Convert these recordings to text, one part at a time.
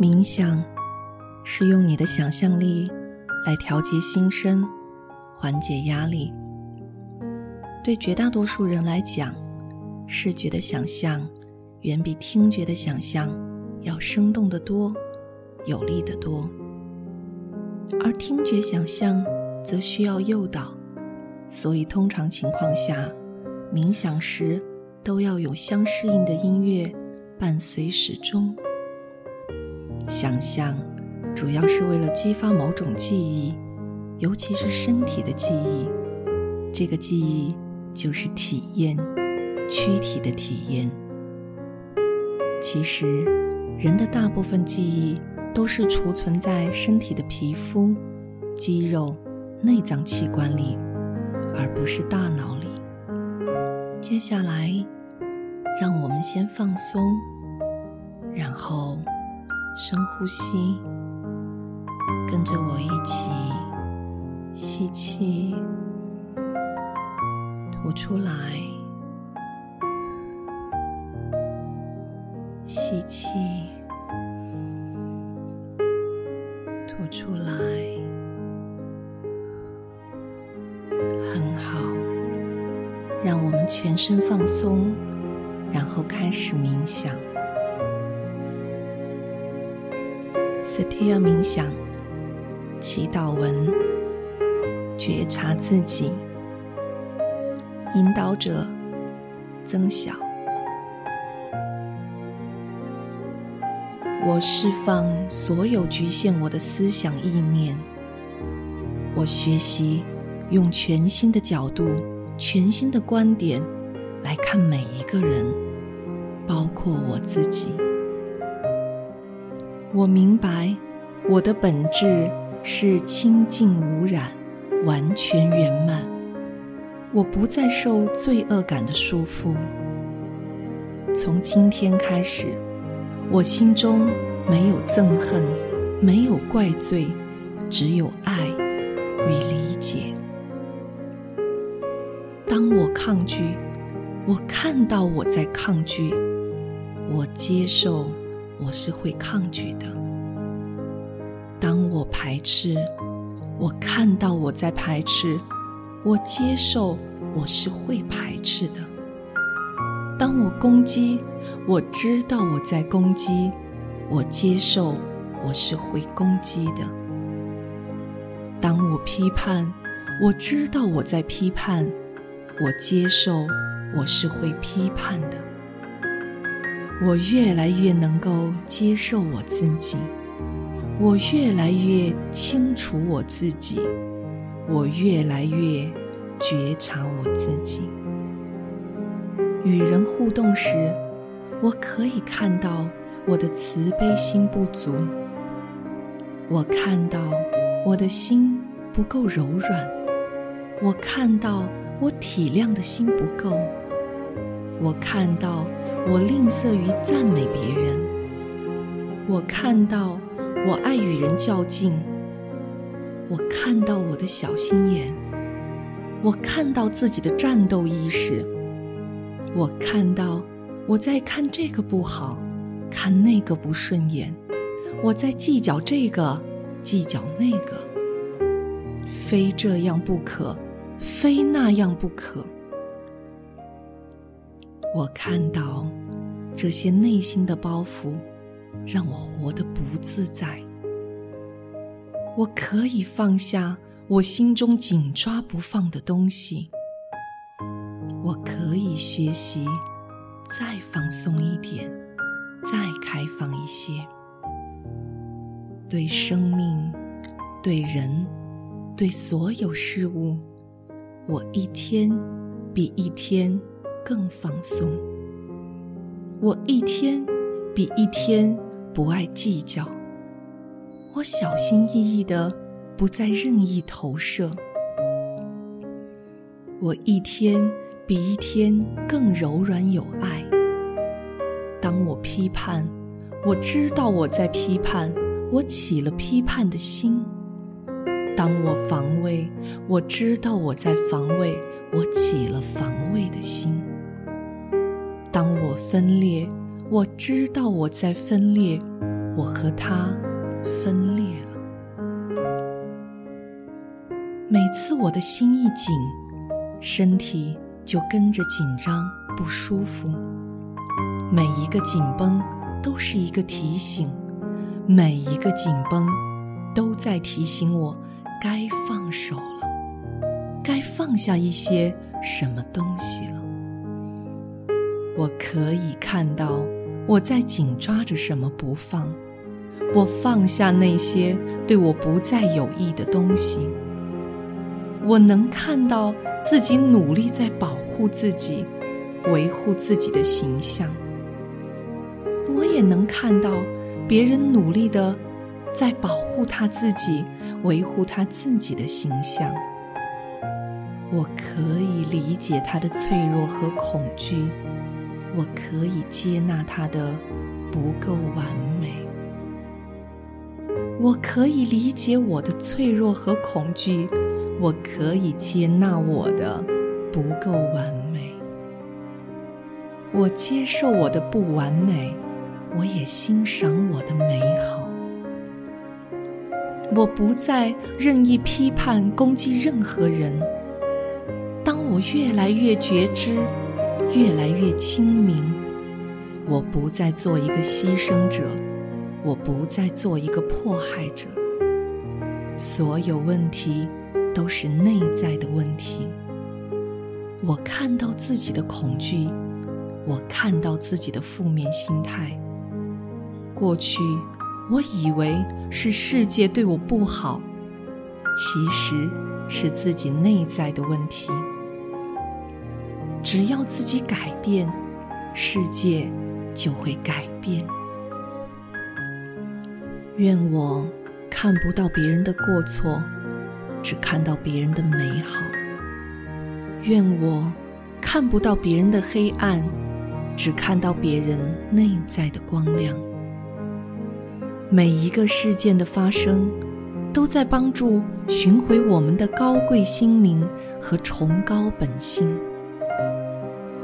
冥想是用你的想象力来调节心声，缓解压力。对绝大多数人来讲，视觉的想象远比听觉的想象要生动得多，有力得多。而听觉想象则需要诱导，所以通常情况下，冥想时都要有相适应的音乐伴随始终。想象主要是为了激发某种记忆，尤其是身体的记忆。这个记忆就是体验，躯体的体验。其实，人的大部分记忆都是储存在身体的皮肤、肌肉、内脏器官里，而不是大脑里。接下来，让我们先放松，然后。深呼吸，跟着我一起吸气，吐出来，吸气，吐出来，很好。让我们全身放松，后开始冥想。斯提亚冥想，祈祷文，觉察自己，引导者，增小。我释放所有局限我的思想意念。我学习用全新的角度、全新的观点来看每一个人，包括我自己。我明白，我的本质是清净无染、完全圆满。我不再受罪恶感的束缚。从今天开始，我心中没有憎恨，没有怪罪，只有爱与理解。当我抗拒，我看到我在抗拒，我接受。我是会抗拒的。当我排斥，我看到我在排斥；我接受，我是会排斥的。当我攻击，我知道我在攻击；我接受，我是会攻击的。当我批判，我知道我在批判；我接受，我是会批判的。我越来越能够接受我自己，我越来越清楚我自己，我越来越觉察我自己。与人互动时，我可以看到我的慈悲心不足，我看到我的心不够柔软，我看到我体谅的心不够，我看到。我吝啬于赞美别人，我看到我爱与人较劲，我看到我的小心眼，我看到自己的战斗意识，我看到我在看这个不好，看那个不顺眼，我在计较这个，计较那个，非这样不可，非那样不可。我看到这些内心的包袱，让我活得不自在。我可以放下我心中紧抓不放的东西。我可以学习再放松一点，再开放一些。对生命，对人，对所有事物，我一天比一天。更放松。我一天比一天不爱计较。我小心翼翼的不再任意投射。我一天比一天更柔软有爱。当我批判，我知道我在批判，我起了批判的心。当我防卫，我知道我在防卫，我起了防卫的心。当我分裂，我知道我在分裂，我和他分裂了。每次我的心一紧，身体就跟着紧张不舒服。每一个紧绷都是一个提醒，每一个紧绷都在提醒我该放手了，该放下一些什么东西了。我可以看到。我在紧抓着什么不放？我放下那些对我不再有益的东西。我能看到自己努力在保护自己，维护自己的形象。我也能看到别人努力的在保护他自己，维护他自己的形象。我可以理解他的脆弱和恐惧。我可以接纳他的不够完美，我可以理解我的脆弱和恐惧，我可以接纳我的不够完美。我接受我的不完美，我也欣赏我的美好。我不再任意批判攻击任何人。当我越来越觉知。越来越清明，我不再做一个牺牲者，我不再做一个迫害者。所有问题都是内在的问题。我看到自己的恐惧，我看到自己的负面心态。过去我以为是世界对我不好，其实是自己内在的问题。只要自己改变，世界就会改变。愿我看不到别人的过错，只看到别人的美好。愿我看不到别人的黑暗，只看到别人内在的光亮。每一个事件的发生，都在帮助寻回我们的高贵心灵和崇高本性。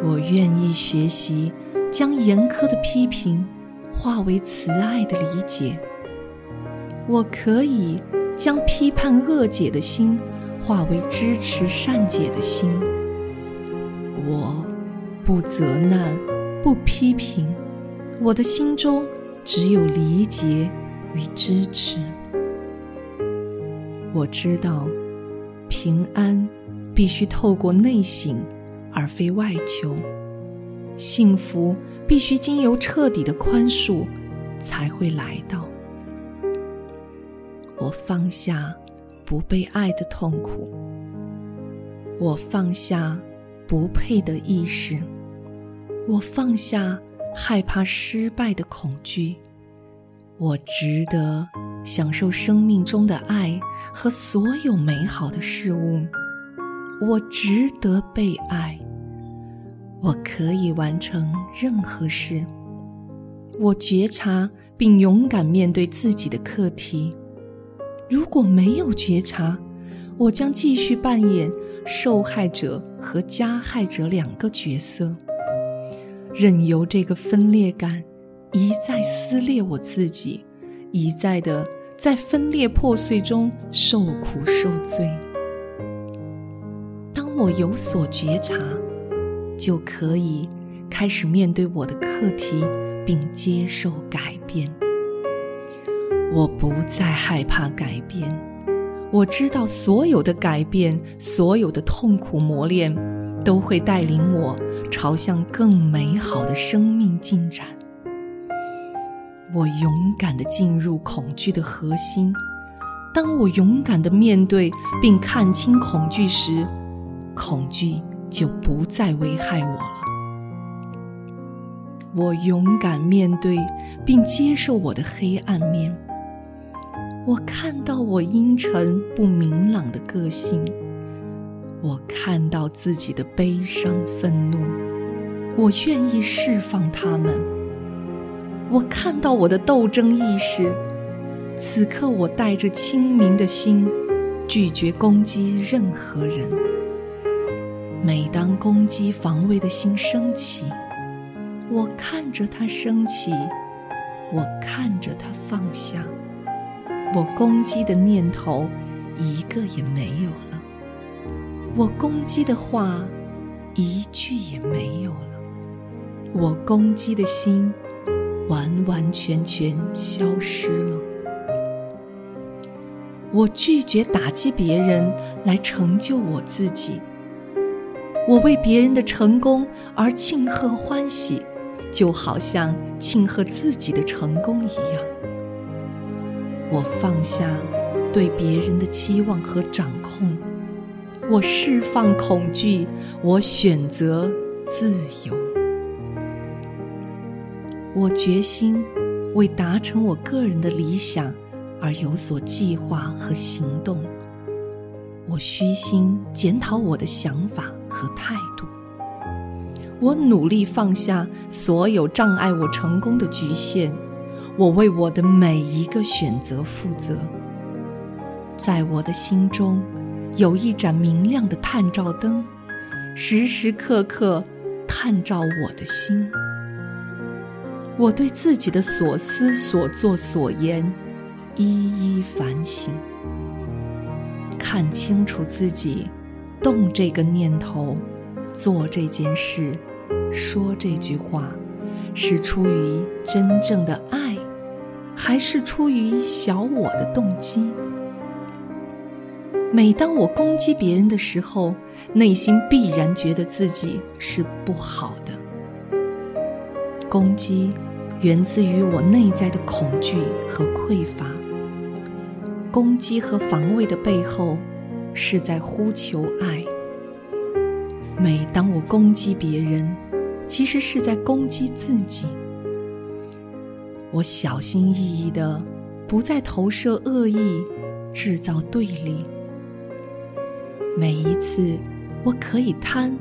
我愿意学习，将严苛的批评化为慈爱的理解。我可以将批判恶解的心化为支持善解的心。我不责难，不批评，我的心中只有理解与支持。我知道，平安必须透过内省。而非外求，幸福必须经由彻底的宽恕才会来到。我放下不被爱的痛苦，我放下不配的意识，我放下害怕失败的恐惧，我值得享受生命中的爱和所有美好的事物。我值得被爱，我可以完成任何事。我觉察并勇敢面对自己的课题。如果没有觉察，我将继续扮演受害者和加害者两个角色，任由这个分裂感一再撕裂我自己，一再的在分裂破碎中受苦受罪。当我有所觉察，就可以开始面对我的课题，并接受改变。我不再害怕改变，我知道所有的改变，所有的痛苦磨练，都会带领我朝向更美好的生命进展。我勇敢地进入恐惧的核心。当我勇敢地面对并看清恐惧时，恐惧就不再危害我了。我勇敢面对并接受我的黑暗面。我看到我阴沉不明朗的个性。我看到自己的悲伤愤怒。我愿意释放他们。我看到我的斗争意识。此刻，我带着清明的心，拒绝攻击任何人。每当攻击防卫的心升起，我看着它升起，我看着它放下，我攻击的念头一个也没有了，我攻击的话一句也没有了，我攻击的心完完全全消失了。我拒绝打击别人来成就我自己，我为别人的成功而庆贺欢喜。就好像庆贺自己的成功一样，我放下对别人的期望和掌控，我释放恐惧，我选择自由。我决心为达成我个人的理想而有所计划和行动。我虚心检讨我的想法和态度。我努力放下所有障碍我成功的局限，我为我的每一个选择负责。在我的心中，有一盏明亮的探照灯，时时刻刻探照我的心。我对自己的所思所作所言，一一反省，看清楚自己，动这个念头，做这件事。说这句话，是出于真正的爱，还是出于小我的动机？每当我攻击别人的时候，内心必然觉得自己是不好的。攻击源自于我内在的恐惧和匮乏。攻击和防卫的背后，是在呼求爱。每当我攻击别人，其实是在攻击自己。我小心翼翼的，不再投射恶意，制造对立。每一次我可以贪，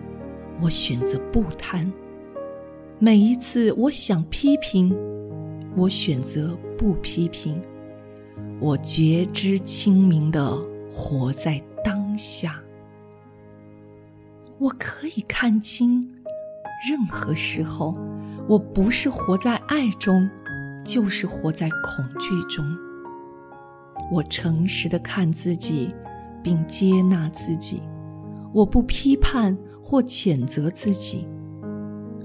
我选择不贪；每一次我想批评，我选择不批评。我觉知清明的活在当下，我可以看清。任何时候，我不是活在爱中，就是活在恐惧中。我诚实的看自己，并接纳自己；我不批判或谴责自己；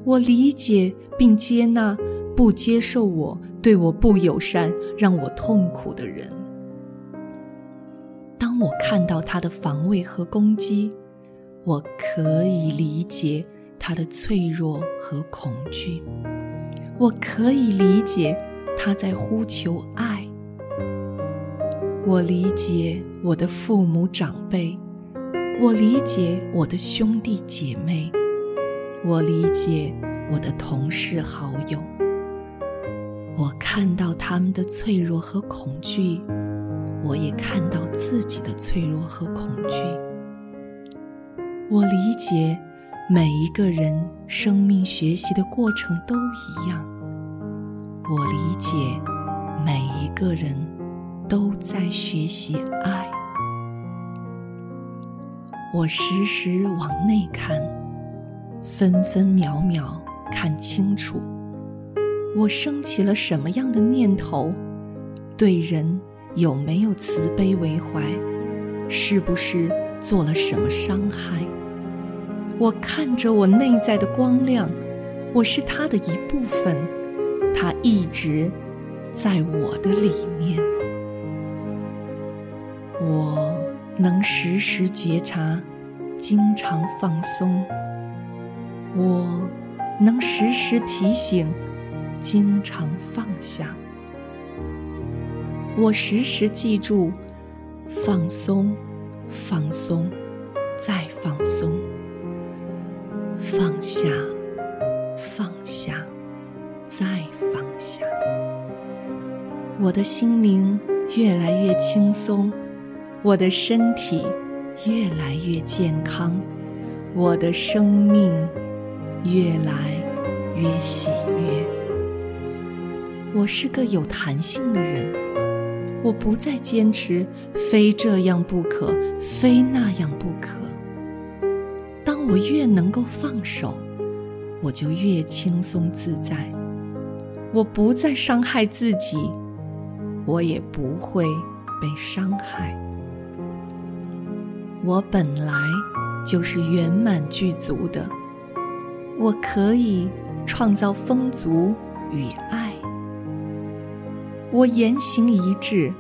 我理解并接纳不接受我、对我不友善、让我痛苦的人。当我看到他的防卫和攻击，我可以理解。他的脆弱和恐惧，我可以理解他在呼求爱。我理解我的父母长辈，我理解我的兄弟姐妹，我理解我的同事好友。我看到他们的脆弱和恐惧，我也看到自己的脆弱和恐惧。我理解。每一个人生命学习的过程都一样，我理解，每一个人都在学习爱。我时时往内看，分分秒秒看清楚，我升起了什么样的念头，对人有没有慈悲为怀，是不是做了什么伤害？我看着我内在的光亮，我是它的一部分，它一直在我的里面。我能时时觉察，经常放松；我能时时提醒，经常放下；我时时记住，放松，放松，再放松。放下，放下，再放下。我的心灵越来越轻松，我的身体越来越健康，我的生命越来越喜。我是个有弹性的人，我不再坚持非这样不可，非那样不可。当我越能够放手，我就越轻松自在。我不再伤害自己，我也不会被伤害。我本来就是圆满具足的，我可以创造丰足与爱。我言行一致，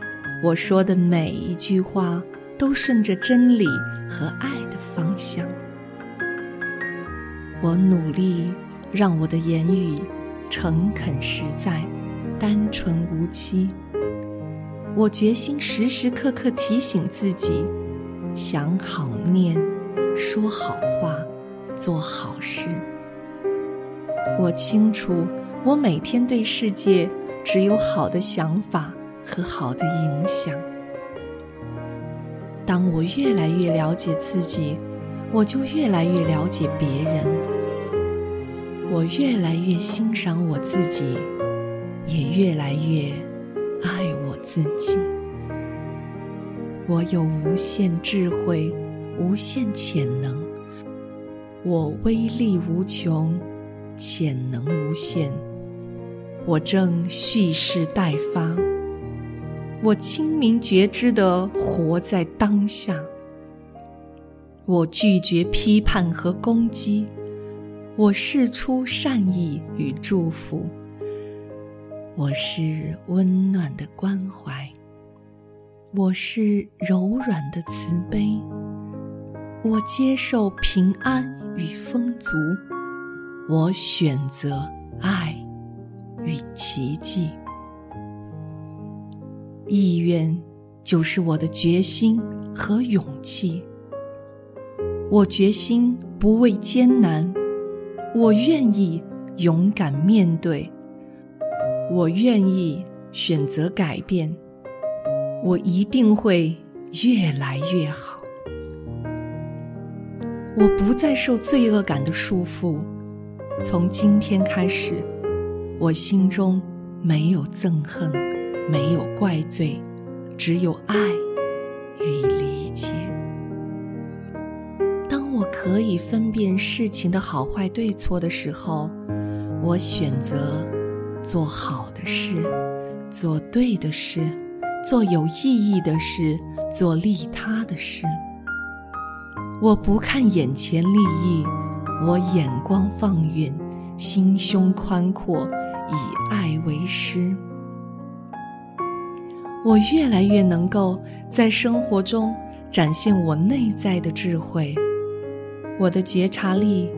我说的每一句话都顺着真理和爱的方向。我努力让我的言语诚恳实在、单纯无欺。我决心时时刻刻提醒自己，想好念，说好话，做好事。我清楚，我每天对世界。只有好的想法和好的影响。当我越来越了解自己，我就越来越了解别人。我越来越欣赏我自己，也越来越爱我自己。我有无限智慧，无限潜能。我威力无穷，潜能无限。我正蓄势待发，我清明觉知的活在当下。我拒绝批判和攻击，我释出善意与祝福。我是温暖的关怀，我是柔软的慈悲。我接受平安与丰足，我选择爱。与奇迹，意愿就是我的决心和勇气。我决心不畏艰难，我愿意勇敢面对，我愿意选择改变，我一定会越来越好。我不再受罪恶感的束缚，从今天开始。我心中没有憎恨，没有怪罪，只有爱与理解。当我可以分辨事情的好坏对错的时候，我选择做好的事，做对的事，做有意义的事，做利他的事。我不看眼前利益，我眼光放远，心胸宽阔。以爱为师，我越来越能够在生活中展现我内在的智慧，我的觉察力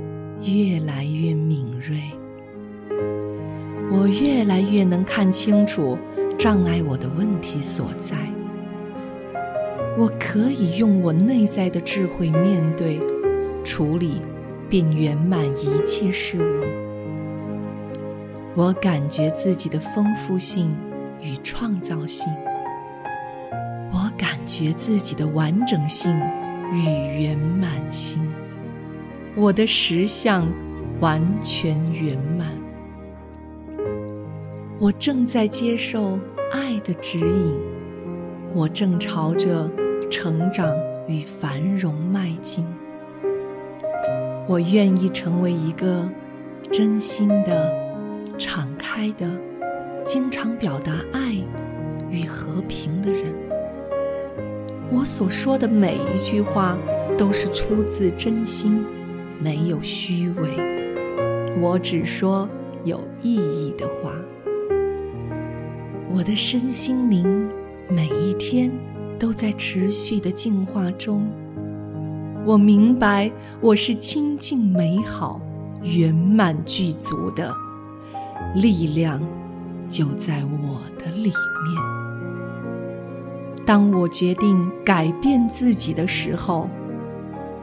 越来越敏锐，我越来越能看清楚障碍我的问题所在，我可以用我内在的智慧面对、处理并圆满一切事物。我感觉自己的丰富性与创造性，我感觉自己的完整性与圆满性，我的实相完全圆满。我正在接受爱的指引，我正朝着成长与繁荣迈进。我愿意成为一个真心的。敞开的，经常表达爱与和平的人。我所说的每一句话都是出自真心，没有虚伪。我只说有意义的话。我的身心灵每一天都在持续的进化中。我明白，我是清净美好、圆满具足的。力量就在我的里面。当我决定改变自己的时候，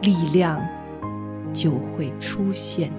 力量就会出现。